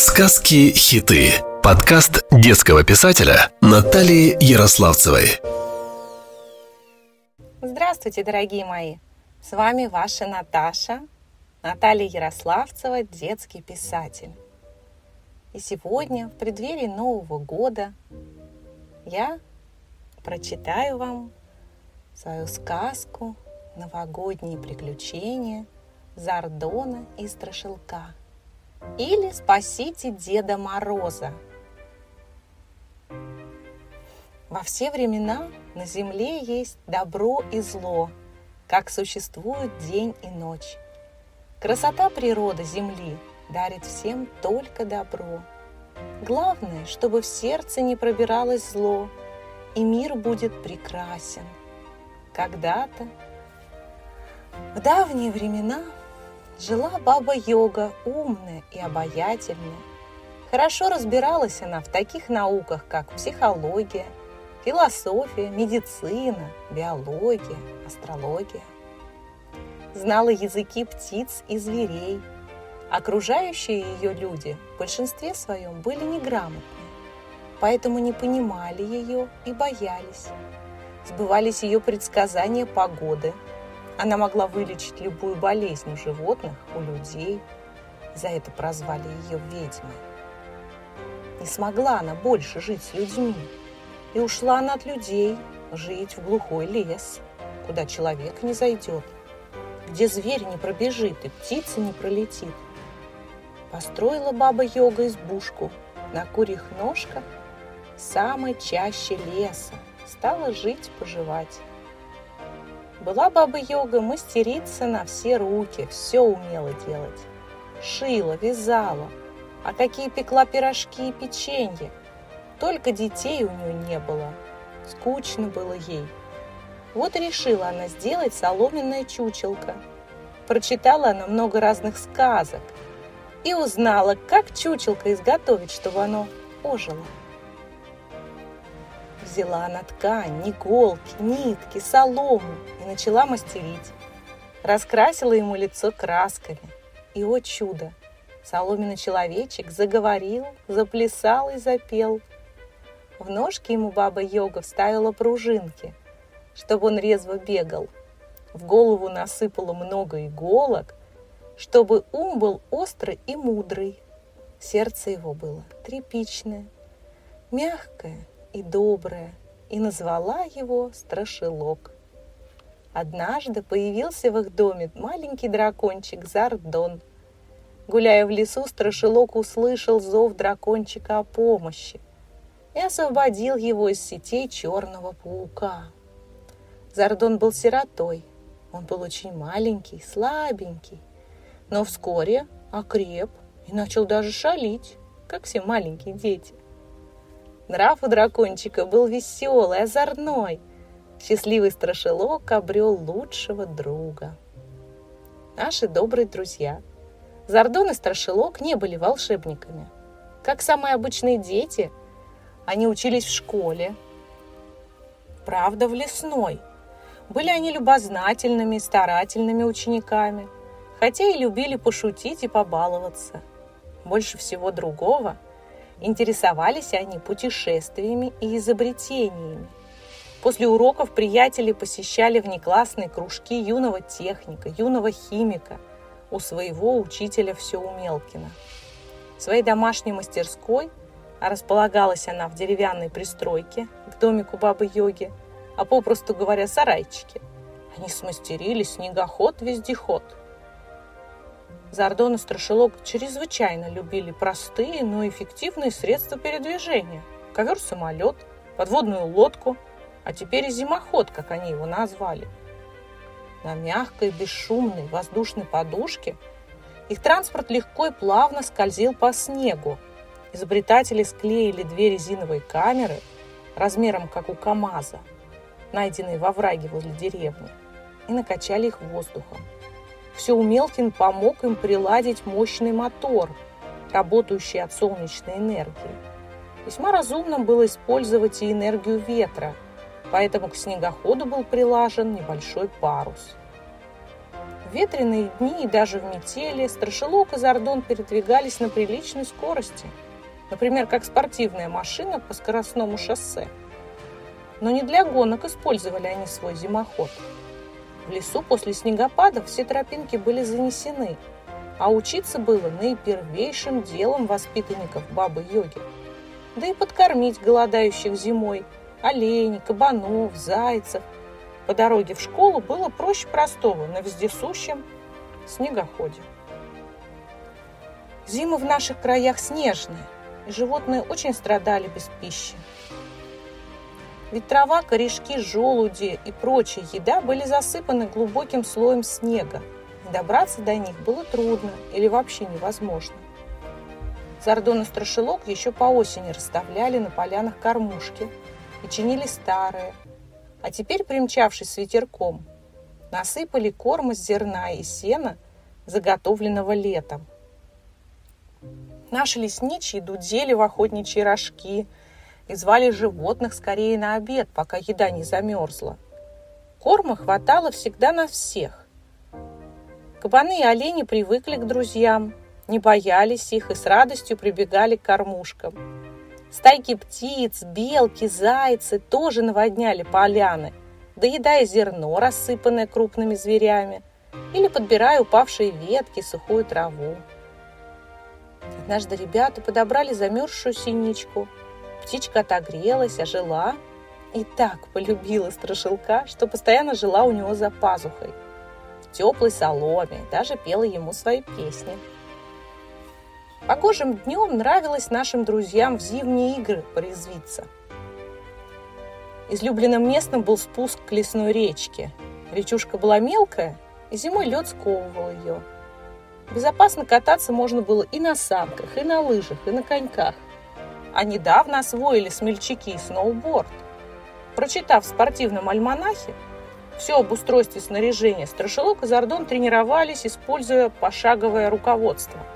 Сказки-хиты. Подкаст детского писателя Натальи Ярославцевой. Здравствуйте, дорогие мои! С вами ваша Наташа, Наталья Ярославцева, детский писатель. И сегодня, в преддверии Нового года, я прочитаю вам свою сказку «Новогодние приключения» Зардона и Страшилка – или спасите Деда Мороза. Во все времена на земле есть добро и зло, как существует день и ночь. Красота природы земли дарит всем только добро. Главное, чтобы в сердце не пробиралось зло, и мир будет прекрасен. Когда-то, в давние времена, Жила баба-йога, умная и обаятельная. Хорошо разбиралась она в таких науках, как психология, философия, медицина, биология, астрология. Знала языки птиц и зверей. Окружающие ее люди в большинстве своем были неграмотные, поэтому не понимали ее и боялись. Сбывались ее предсказания погоды – она могла вылечить любую болезнь у животных, у людей. За это прозвали ее ведьмой. Не смогла она больше жить с людьми. И ушла она от людей жить в глухой лес, куда человек не зайдет, где зверь не пробежит и птица не пролетит. Построила баба-йога избушку на курьих ножках самой чаще леса, стала жить-поживать. Была баба-йога мастерица на все руки, все умела делать. Шила, вязала, а какие пекла пирожки и печенье. Только детей у нее не было. Скучно было ей. Вот решила она сделать соломенное чучелко. Прочитала она много разных сказок и узнала, как чучелко изготовить, чтобы оно ожило. Взяла она ткань, иголки, нитки, солому и начала мастерить. Раскрасила ему лицо красками. И, о чудо, соломенный человечек заговорил, заплясал и запел. В ножки ему баба Йога вставила пружинки, чтобы он резво бегал. В голову насыпала много иголок, чтобы ум был острый и мудрый. Сердце его было тряпичное, мягкое и доброе, и назвала его Страшилок. Однажды появился в их доме маленький дракончик Зардон. Гуляя в лесу, Страшилок услышал зов дракончика о помощи и освободил его из сетей черного паука. Зардон был сиротой. Он был очень маленький, слабенький, но вскоре окреп и начал даже шалить, как все маленькие дети. Нрав у дракончика был веселый, озорной. Счастливый страшилок обрел лучшего друга. Наши добрые друзья. Зардон и Страшилок не были волшебниками. Как самые обычные дети, они учились в школе. Правда, в лесной. Были они любознательными и старательными учениками, хотя и любили пошутить и побаловаться. Больше всего другого – Интересовались они путешествиями и изобретениями. После уроков приятели посещали внеклассные кружки юного техника, юного химика у своего учителя Всеумелкина. В своей домашней мастерской, а располагалась она в деревянной пристройке к домику бабы-йоги, а попросту говоря, сарайчике, они смастерили снегоход-вездеход – Зардон и Страшилок чрезвычайно любили простые, но эффективные средства передвижения. Ковер-самолет, подводную лодку, а теперь и зимоход, как они его назвали. На мягкой, бесшумной воздушной подушке их транспорт легко и плавно скользил по снегу. Изобретатели склеили две резиновые камеры размером, как у КАМАЗа, найденные во враге возле деревни, и накачали их воздухом. Все Умелкин помог им приладить мощный мотор, работающий от солнечной энергии. Весьма разумно было использовать и энергию ветра, поэтому к снегоходу был прилажен небольшой парус. В ветреные дни и даже в метели Страшилок и Зардон передвигались на приличной скорости, например, как спортивная машина по скоростному шоссе. Но не для гонок использовали они свой зимоход. В лесу после снегопада все тропинки были занесены, а учиться было наипервейшим делом воспитанников бабы-йоги. Да и подкормить голодающих зимой оленей, кабанов, зайцев – по дороге в школу было проще простого на вездесущем снегоходе. Зимы в наших краях снежные, и животные очень страдали без пищи. Ведь трава, корешки, желуди и прочая еда были засыпаны глубоким слоем снега, добраться до них было трудно или вообще невозможно. Зардон и Страшилок еще по осени расставляли на полянах кормушки и чинили старые, а теперь, примчавшись с ветерком, насыпали корм из зерна и сена, заготовленного летом. Наши лесничьи дудели в охотничьи рожки и звали животных скорее на обед, пока еда не замерзла. Корма хватало всегда на всех. Кабаны и олени привыкли к друзьям, не боялись их и с радостью прибегали к кормушкам – Стайки птиц, белки, зайцы тоже наводняли поляны, доедая зерно, рассыпанное крупными зверями, или подбирая упавшие ветки, сухую траву. Однажды ребята подобрали замерзшую синичку. Птичка отогрелась, ожила и так полюбила страшилка, что постоянно жила у него за пазухой. В теплой соломе, даже пела ему свои песни. Погожим днем нравилось нашим друзьям в зимние игры порезвиться. Излюбленным местом был спуск к лесной речке. Речушка была мелкая, и зимой лед сковывал ее. Безопасно кататься можно было и на санках, и на лыжах, и на коньках. А недавно освоили смельчаки сноуборд. Прочитав в спортивном альманахе все об устройстве снаряжения, Страшилок и Зардон тренировались, используя пошаговое руководство –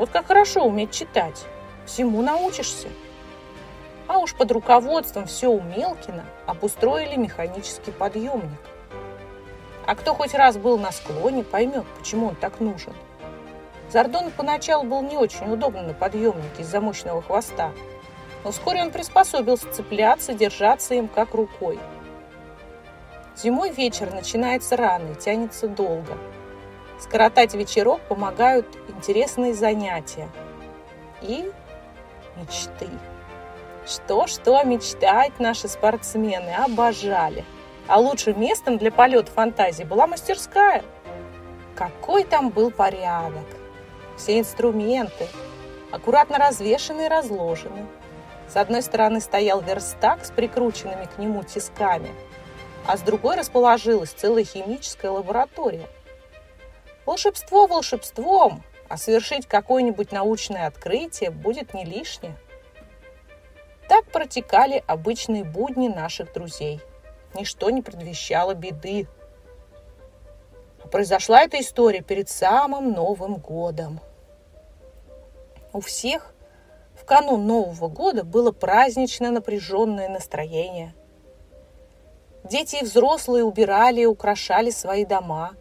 вот как хорошо уметь читать. Всему научишься. А уж под руководством все у Мелкина обустроили механический подъемник. А кто хоть раз был на склоне, поймет, почему он так нужен. Зардон поначалу был не очень удобно на подъемнике из-за мощного хвоста, но вскоре он приспособился цепляться, держаться им как рукой. Зимой вечер начинается рано и тянется долго – Скоротать вечерок помогают интересные занятия и мечты. Что-что мечтать наши спортсмены обожали. А лучшим местом для полета фантазии была мастерская. Какой там был порядок. Все инструменты аккуратно развешаны и разложены. С одной стороны стоял верстак с прикрученными к нему тисками, а с другой расположилась целая химическая лаборатория – Волшебство волшебством, а совершить какое-нибудь научное открытие будет не лишнее. Так протекали обычные будни наших друзей. Ничто не предвещало беды. А произошла эта история перед самым Новым годом. У всех в канун Нового года было праздничное напряженное настроение. Дети и взрослые убирали и украшали свои дома –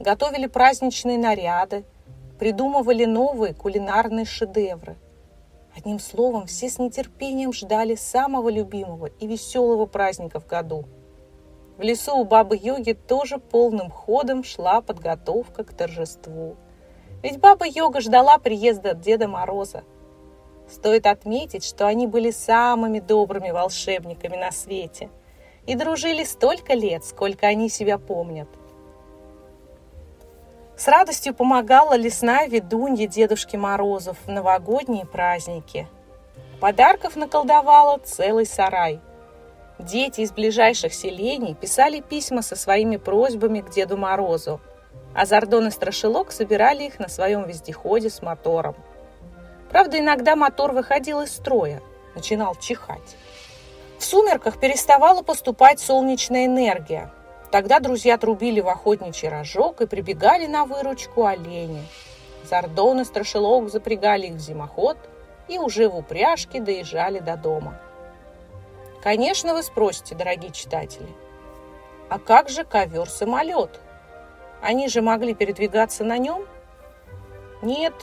готовили праздничные наряды, придумывали новые кулинарные шедевры. Одним словом, все с нетерпением ждали самого любимого и веселого праздника в году. В лесу у бабы Йоги тоже полным ходом шла подготовка к торжеству. Ведь баба Йога ждала приезда Деда Мороза. Стоит отметить, что они были самыми добрыми волшебниками на свете и дружили столько лет, сколько они себя помнят – с радостью помогала лесная ведунья Дедушки Морозов в новогодние праздники. Подарков наколдовала целый сарай. Дети из ближайших селений писали письма со своими просьбами к Деду Морозу, а Зардон и Страшилок собирали их на своем вездеходе с мотором. Правда, иногда мотор выходил из строя, начинал чихать. В сумерках переставала поступать солнечная энергия, Тогда друзья трубили в охотничий рожок и прибегали на выручку олени. Зардон и Страшилок запрягали их в зимоход и уже в упряжке доезжали до дома. Конечно, вы спросите, дорогие читатели, а как же ковер-самолет? Они же могли передвигаться на нем? Нет.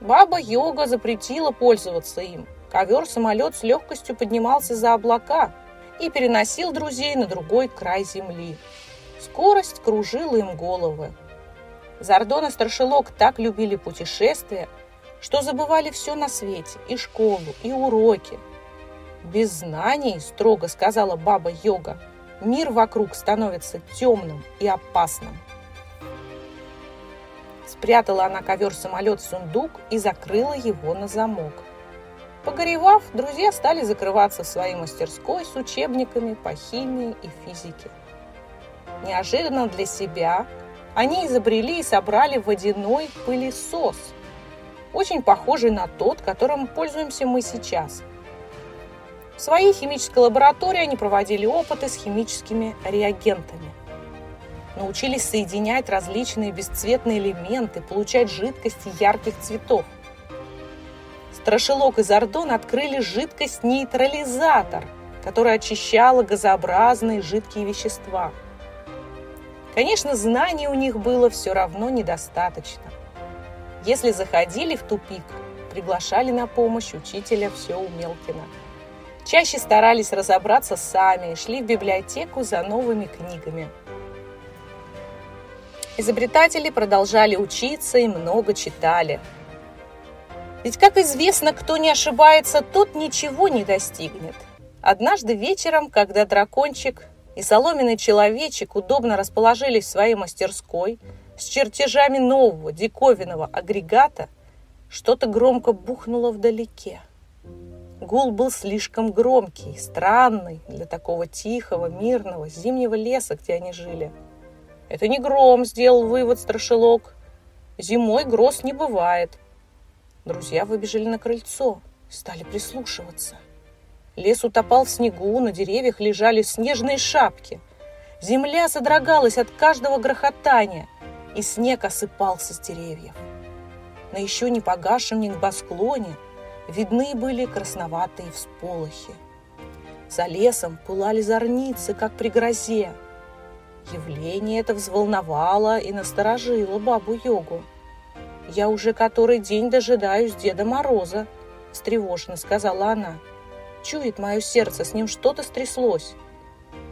Баба-йога запретила пользоваться им. Ковер-самолет с легкостью поднимался за облака и переносил друзей на другой край земли. Скорость кружила им головы. Зардон и Страшилок так любили путешествия, что забывали все на свете, и школу, и уроки. Без знаний, строго сказала баба-йога, мир вокруг становится темным и опасным. Спрятала она ковер-самолет в сундук и закрыла его на замок. Погоревав, друзья стали закрываться в своей мастерской с учебниками по химии и физике. Неожиданно для себя они изобрели и собрали водяной пылесос, очень похожий на тот, которым пользуемся мы сейчас. В своей химической лаборатории они проводили опыты с химическими реагентами. Научились соединять различные бесцветные элементы, получать жидкости ярких цветов. Страшилок и Зардон открыли жидкость-нейтрализатор, которая очищала газообразные жидкие вещества – Конечно, знаний у них было все равно недостаточно. Если заходили в тупик, приглашали на помощь учителя все Умелкина. Чаще старались разобраться сами и шли в библиотеку за новыми книгами. Изобретатели продолжали учиться и много читали. Ведь, как известно, кто не ошибается, тот ничего не достигнет. Однажды вечером, когда дракончик и соломенный человечек удобно расположились в своей мастерской с чертежами нового диковинного агрегата, что-то громко бухнуло вдалеке. Гул был слишком громкий, странный для такого тихого, мирного, зимнего леса, где они жили. «Это не гром», — сделал вывод страшилок. «Зимой гроз не бывает». Друзья выбежали на крыльцо, стали прислушиваться. Лес утопал в снегу, на деревьях лежали снежные шапки. Земля содрогалась от каждого грохотания, и снег осыпался с деревьев. На еще не погасшем небосклоне видны были красноватые всполохи. За лесом пылали зорницы, как при грозе. Явление это взволновало и насторожило бабу-йогу. «Я уже который день дожидаюсь Деда Мороза», – встревоженно сказала она. Чует мое сердце, с ним что-то стряслось.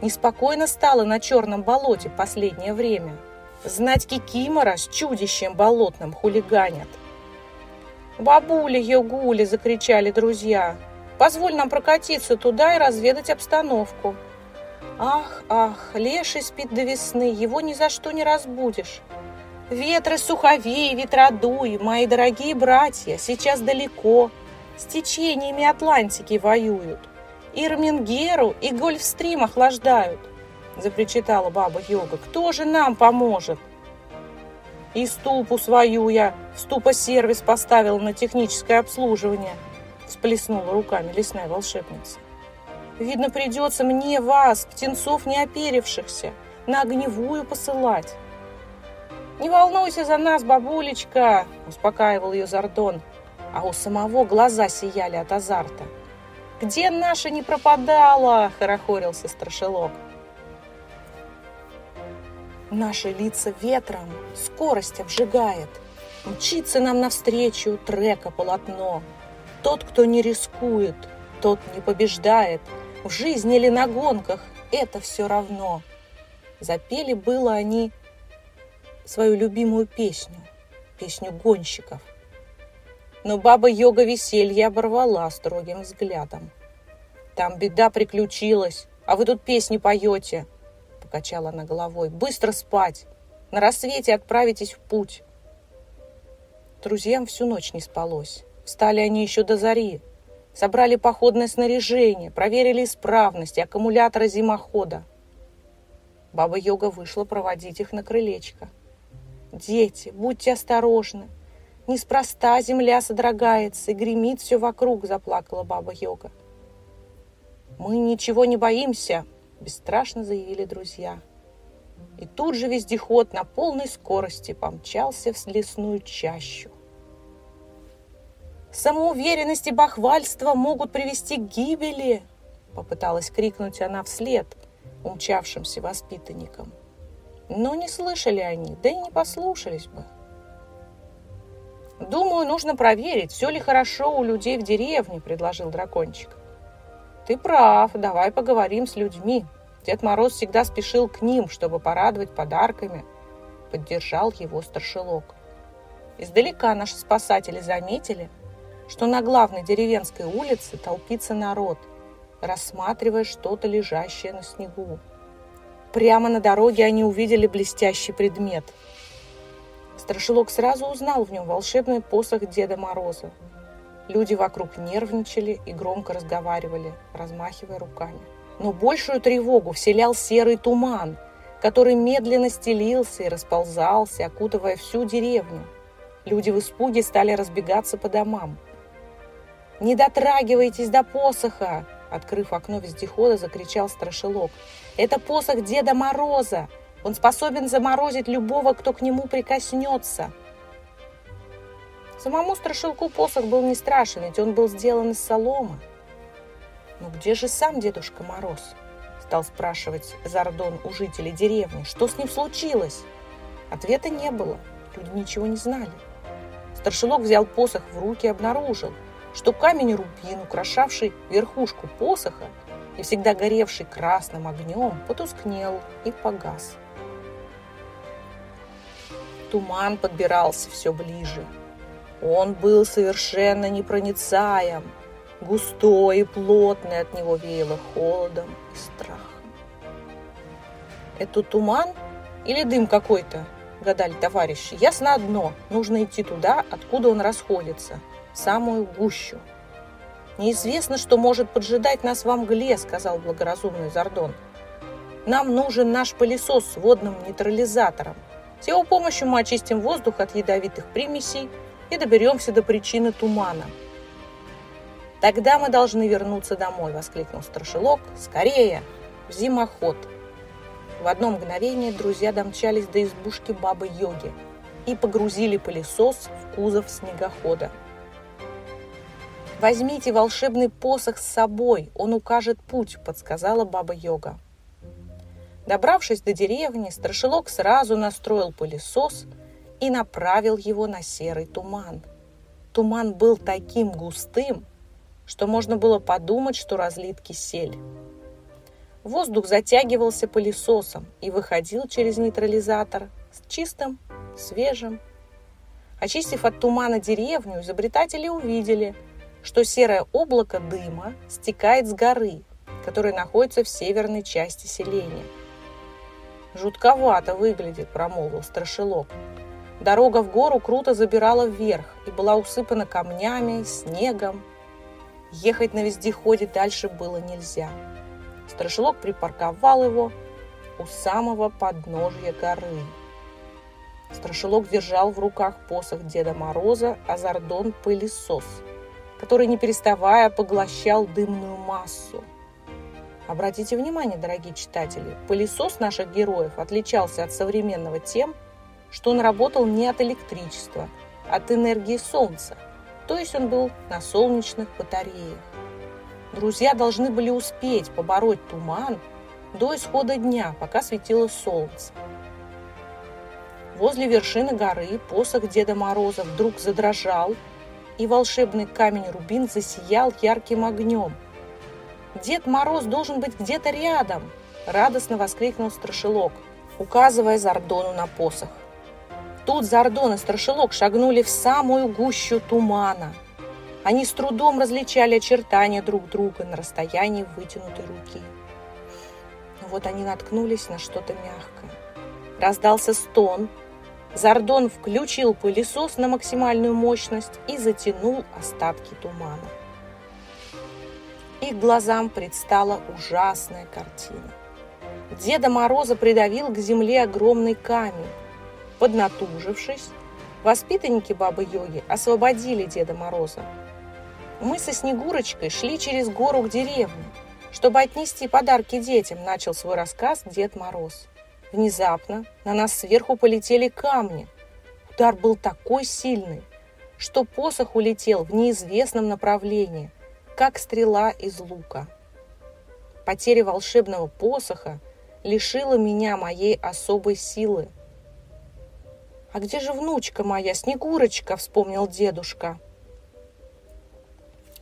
Неспокойно стало на черном болоте последнее время. Знать Кикимора с чудищем болотным хулиганят. «Бабуля, Йогуля!» – закричали друзья. «Позволь нам прокатиться туда и разведать обстановку». «Ах, ах, леший спит до весны, его ни за что не разбудишь». «Ветры суховей, ветродуй, мои дорогие братья, сейчас далеко, с течениями Атлантики воюют. Ирмингеру и Гольфстрим охлаждают, запричитала баба Йога. Кто же нам поможет? И ступу свою я в ступа-сервис поставила на техническое обслуживание, всплеснула руками лесная волшебница. Видно, придется мне вас, птенцов неоперившихся, на огневую посылать. «Не волнуйся за нас, бабулечка!» – успокаивал ее Зардон а у самого глаза сияли от азарта. «Где наша не пропадала?» – хорохорился страшилок. Наши лица ветром скорость обжигает. Мчится нам навстречу трека полотно. Тот, кто не рискует, тот не побеждает. В жизни или на гонках это все равно. Запели было они свою любимую песню, песню гонщиков – но баба-йога веселье оборвала строгим взглядом. «Там беда приключилась, а вы тут песни поете!» Покачала она головой. «Быстро спать! На рассвете отправитесь в путь!» Друзьям всю ночь не спалось. Встали они еще до зари. Собрали походное снаряжение, проверили исправность аккумулятора зимохода. Баба-йога вышла проводить их на крылечко. «Дети, будьте осторожны!» Неспроста земля содрогается и гремит все вокруг, заплакала баба Йога. Мы ничего не боимся, бесстрашно заявили друзья. И тут же вездеход на полной скорости помчался в лесную чащу. Самоуверенность и бахвальство могут привести к гибели, попыталась крикнуть она вслед умчавшимся воспитанникам. Но не слышали они, да и не послушались бы. «Думаю, нужно проверить, все ли хорошо у людей в деревне», – предложил дракончик. «Ты прав, давай поговорим с людьми. Дед Мороз всегда спешил к ним, чтобы порадовать подарками», – поддержал его старшелок. Издалека наши спасатели заметили, что на главной деревенской улице толпится народ, рассматривая что-то лежащее на снегу. Прямо на дороге они увидели блестящий предмет – Страшилок сразу узнал в нем волшебный посох Деда Мороза. Люди вокруг нервничали и громко разговаривали, размахивая руками. Но большую тревогу вселял серый туман, который медленно стелился и расползался, окутывая всю деревню. Люди в испуге стали разбегаться по домам. «Не дотрагивайтесь до посоха!» Открыв окно вездехода, закричал Страшилок. «Это посох Деда Мороза! Он способен заморозить любого, кто к нему прикоснется. Самому страшилку посох был не страшен, ведь он был сделан из соломы. «Но где же сам Дедушка Мороз?» стал спрашивать Зардон у жителей деревни. «Что с ним случилось?» Ответа не было, люди ничего не знали. Старшилок взял посох в руки и обнаружил, что камень рубин, украшавший верхушку посоха и всегда горевший красным огнем, потускнел и погас. Туман подбирался все ближе. Он был совершенно непроницаем, густой и плотный, от него веяло холодом и страхом. «Это туман или дым какой-то?» – гадали товарищи. «Ясно одно, нужно идти туда, откуда он расходится, самую гущу». «Неизвестно, что может поджидать нас во мгле», – сказал благоразумный Зардон. «Нам нужен наш пылесос с водным нейтрализатором. С его помощью мы очистим воздух от ядовитых примесей и доберемся до причины тумана. «Тогда мы должны вернуться домой!» – воскликнул Страшилок. «Скорее! В зимоход!» В одно мгновение друзья домчались до избушки бабы-йоги и погрузили пылесос в кузов снегохода. «Возьмите волшебный посох с собой, он укажет путь», – подсказала баба-йога. Добравшись до деревни, Страшилок сразу настроил пылесос и направил его на серый туман. Туман был таким густым, что можно было подумать, что разлит кисель. Воздух затягивался пылесосом и выходил через нейтрализатор с чистым, свежим. Очистив от тумана деревню, изобретатели увидели, что серое облако дыма стекает с горы, которая находится в северной части селения – «Жутковато выглядит», – промолвил страшилок. Дорога в гору круто забирала вверх и была усыпана камнями, снегом. Ехать на вездеходе дальше было нельзя. Страшилок припарковал его у самого подножья горы. Страшилок держал в руках посох Деда Мороза, а Зардон – пылесос, который, не переставая, поглощал дымную массу – Обратите внимание, дорогие читатели, пылесос наших героев отличался от современного тем, что он работал не от электричества, а от энергии солнца, то есть он был на солнечных батареях. Друзья должны были успеть побороть туман до исхода дня, пока светило солнце. Возле вершины горы посох Деда Мороза вдруг задрожал, и волшебный камень Рубин засиял ярким огнем – Дед Мороз должен быть где-то рядом!» – радостно воскликнул Страшилок, указывая Зардону на посох. Тут Зардон и Страшилок шагнули в самую гущу тумана. Они с трудом различали очертания друг друга на расстоянии вытянутой руки. Но вот они наткнулись на что-то мягкое. Раздался стон. Зардон включил пылесос на максимальную мощность и затянул остатки тумана их глазам предстала ужасная картина. Деда Мороза придавил к земле огромный камень. Поднатужившись, воспитанники Бабы-Йоги освободили Деда Мороза. Мы со Снегурочкой шли через гору к деревне, чтобы отнести подарки детям, начал свой рассказ Дед Мороз. Внезапно на нас сверху полетели камни. Удар был такой сильный, что посох улетел в неизвестном направлении как стрела из лука. Потеря волшебного посоха лишила меня моей особой силы. «А где же внучка моя, Снегурочка?» – вспомнил дедушка.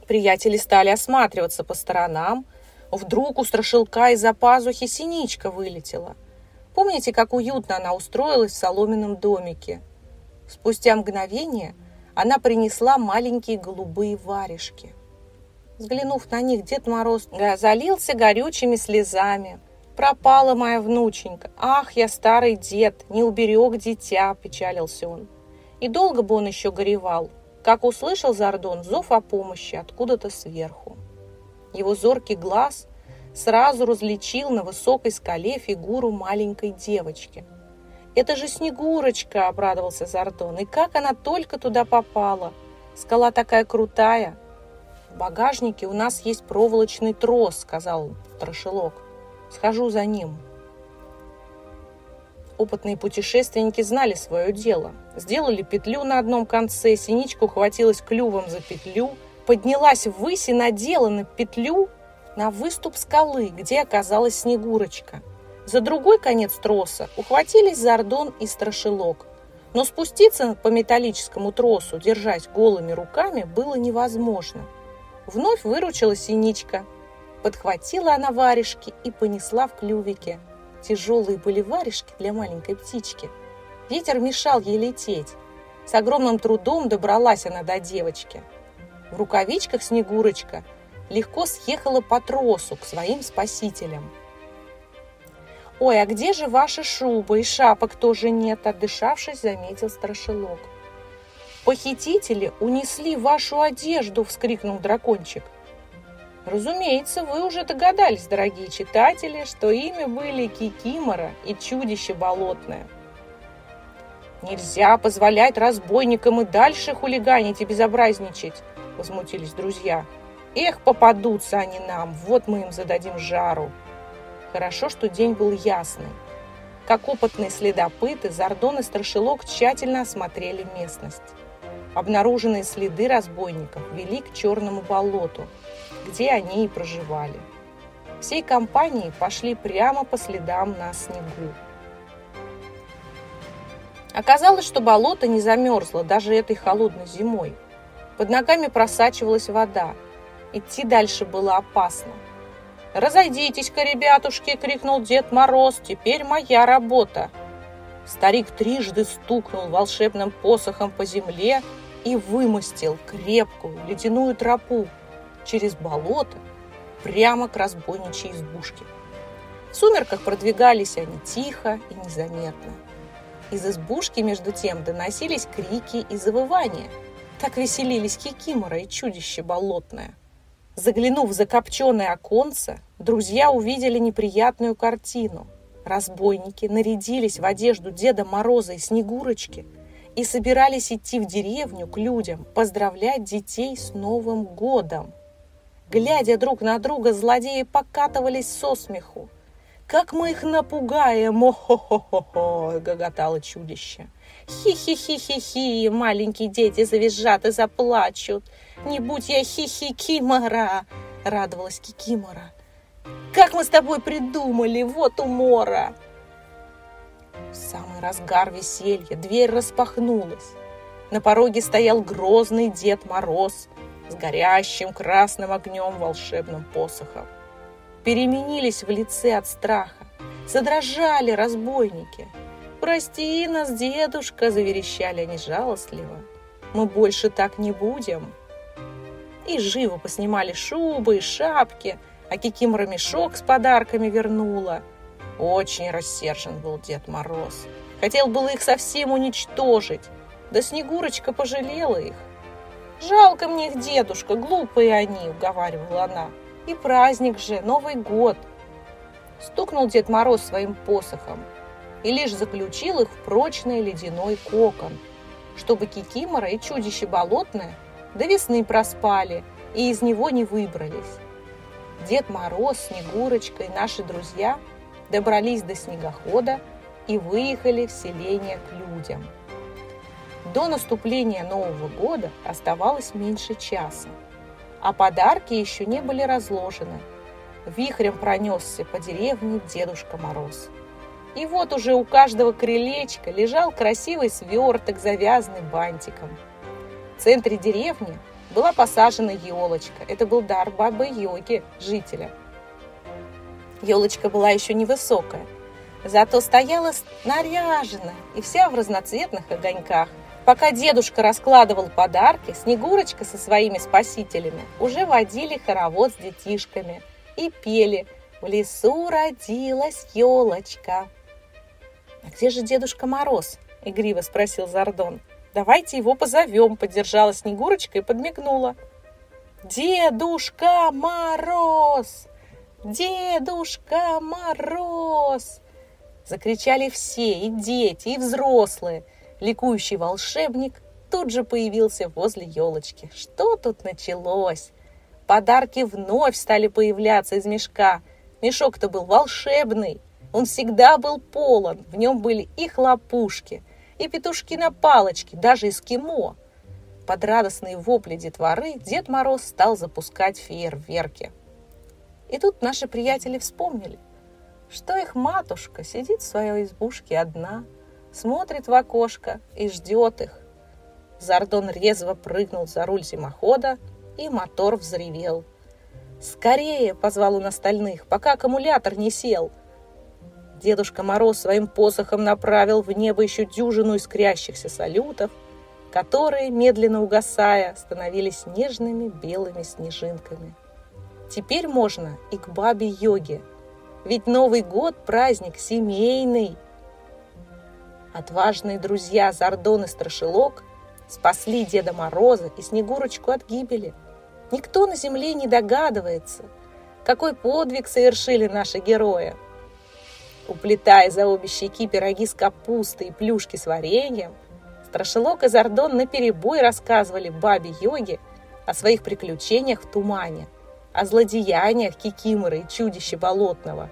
Приятели стали осматриваться по сторонам. Вдруг у страшилка из-за пазухи синичка вылетела. Помните, как уютно она устроилась в соломенном домике? Спустя мгновение она принесла маленькие голубые варежки. Взглянув на них, Дед Мороз залился горючими слезами. «Пропала моя внученька! Ах, я старый дед, не уберег дитя!» – печалился он. И долго бы он еще горевал, как услышал Зардон зов о помощи откуда-то сверху. Его зоркий глаз сразу различил на высокой скале фигуру маленькой девочки. «Это же Снегурочка!» – обрадовался Зардон. «И как она только туда попала! Скала такая крутая!» «В багажнике у нас есть проволочный трос», – сказал Страшилок. «Схожу за ним». Опытные путешественники знали свое дело. Сделали петлю на одном конце, синичка ухватилась клювом за петлю, поднялась ввысь и надела на петлю на выступ скалы, где оказалась Снегурочка. За другой конец троса ухватились Зардон и Страшилок. Но спуститься по металлическому тросу, держась голыми руками, было невозможно. Вновь выручила Синичка. Подхватила она варежки и понесла в клювике – Тяжелые были варежки для маленькой птички. Ветер мешал ей лететь. С огромным трудом добралась она до девочки. В рукавичках Снегурочка легко съехала по тросу к своим спасителям. «Ой, а где же ваши шубы и шапок тоже нет?» – отдышавшись, заметил страшилок. «Похитители унесли вашу одежду!» – вскрикнул дракончик. Разумеется, вы уже догадались, дорогие читатели, что ими были Кикимора и чудище болотное. Нельзя позволять разбойникам и дальше хулиганить и безобразничать, возмутились друзья. Эх, попадутся они нам, вот мы им зададим жару. Хорошо, что день был ясный. Как опытные следопыты, Зардон и Страшилок тщательно осмотрели местность. Обнаруженные следы разбойников вели к черному болоту – где они и проживали. Всей компанией пошли прямо по следам на снегу. Оказалось, что болото не замерзло даже этой холодной зимой. Под ногами просачивалась вода. Идти дальше было опасно. «Разойдитесь-ка, ребятушки!» — крикнул Дед Мороз. «Теперь моя работа!» Старик трижды стукнул волшебным посохом по земле и вымостил крепкую ледяную тропу, через болото прямо к разбойничьей избушке. В сумерках продвигались они тихо и незаметно. Из избушки, между тем, доносились крики и завывания. Так веселились Кикимора и чудище болотное. Заглянув в закопченное оконце, друзья увидели неприятную картину. Разбойники нарядились в одежду Деда Мороза и Снегурочки и собирались идти в деревню к людям, поздравлять детей с Новым годом. Глядя друг на друга, злодеи покатывались со смеху. «Как мы их напугаем! О-хо-хо-хо-хо!» — гоготало чудище. «Хи-хи-хи-хи-хи!» Маленькие дети завизжат и заплачут. «Не будь я хи-хи-кимора!» — радовалась Кикимора. «Как мы с тобой придумали! Вот умора!» В самый разгар веселья дверь распахнулась. На пороге стоял грозный Дед Мороз с горящим красным огнем волшебным посохом. Переменились в лице от страха, задрожали разбойники. «Прости нас, дедушка!» – заверещали они жалостливо. «Мы больше так не будем!» И живо поснимали шубы и шапки, а Кикимора мешок с подарками вернула. Очень рассержен был Дед Мороз. Хотел было их совсем уничтожить, да Снегурочка пожалела их. «Жалко мне их, дедушка, глупые они», — уговаривала она. «И праздник же, Новый год». Стукнул Дед Мороз своим посохом и лишь заключил их в прочный ледяной кокон, чтобы Кикимора и чудище болотное до весны проспали и из него не выбрались. Дед Мороз, Снегурочка и наши друзья добрались до снегохода и выехали в селение к людям. До наступления Нового года оставалось меньше часа, а подарки еще не были разложены. вихрем пронесся по деревне Дедушка Мороз. И вот уже у каждого крылечка лежал красивый сверток, завязанный бантиком. В центре деревни была посажена елочка. Это был дар бабы Йоги, жителя. Елочка была еще невысокая, зато стояла наряженная и вся в разноцветных огоньках. Пока дедушка раскладывал подарки, Снегурочка со своими спасителями уже водили хоровод с детишками и пели «В лесу родилась елочка». «А где же Дедушка Мороз?» – игриво спросил Зардон. «Давайте его позовем», – поддержала Снегурочка и подмигнула. «Дедушка Мороз! Дедушка Мороз!» Закричали все, и дети, и взрослые. Ликующий волшебник тут же появился возле елочки. Что тут началось? Подарки вновь стали появляться из мешка. Мешок-то был волшебный. Он всегда был полон. В нем были и хлопушки, и петушки на палочке, даже эскимо. Под радостные вопли детворы Дед Мороз стал запускать фейерверки. И тут наши приятели вспомнили, что их матушка сидит в своей избушке одна, смотрит в окошко и ждет их. Зардон резво прыгнул за руль зимохода, и мотор взревел. «Скорее!» — позвал он остальных, пока аккумулятор не сел. Дедушка Мороз своим посохом направил в небо еще дюжину искрящихся салютов, которые, медленно угасая, становились нежными белыми снежинками. Теперь можно и к бабе Йоге, ведь Новый год – праздник семейный. Отважные друзья Зардон и Страшилок спасли Деда Мороза и Снегурочку от гибели. Никто на земле не догадывается, какой подвиг совершили наши герои. Уплетая за обе щеки пироги с капустой и плюшки с вареньем, Страшилок и Зардон наперебой рассказывали бабе Йоге о своих приключениях в тумане, о злодеяниях Кикиморы и чудища болотного,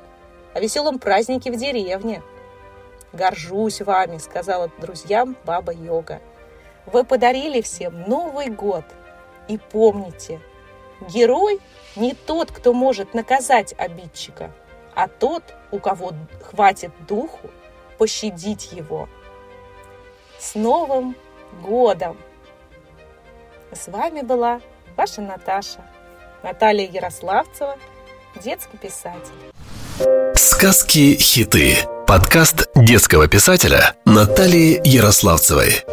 о веселом празднике в деревне. «Горжусь вами», — сказала друзьям баба Йога. «Вы подарили всем Новый год. И помните, герой не тот, кто может наказать обидчика, а тот, у кого хватит духу пощадить его. С Новым годом! С вами была ваша Наташа, Наталья Ярославцева, детский писатель. Сказки-хиты. Подкаст детского писателя Натальи Ярославцевой.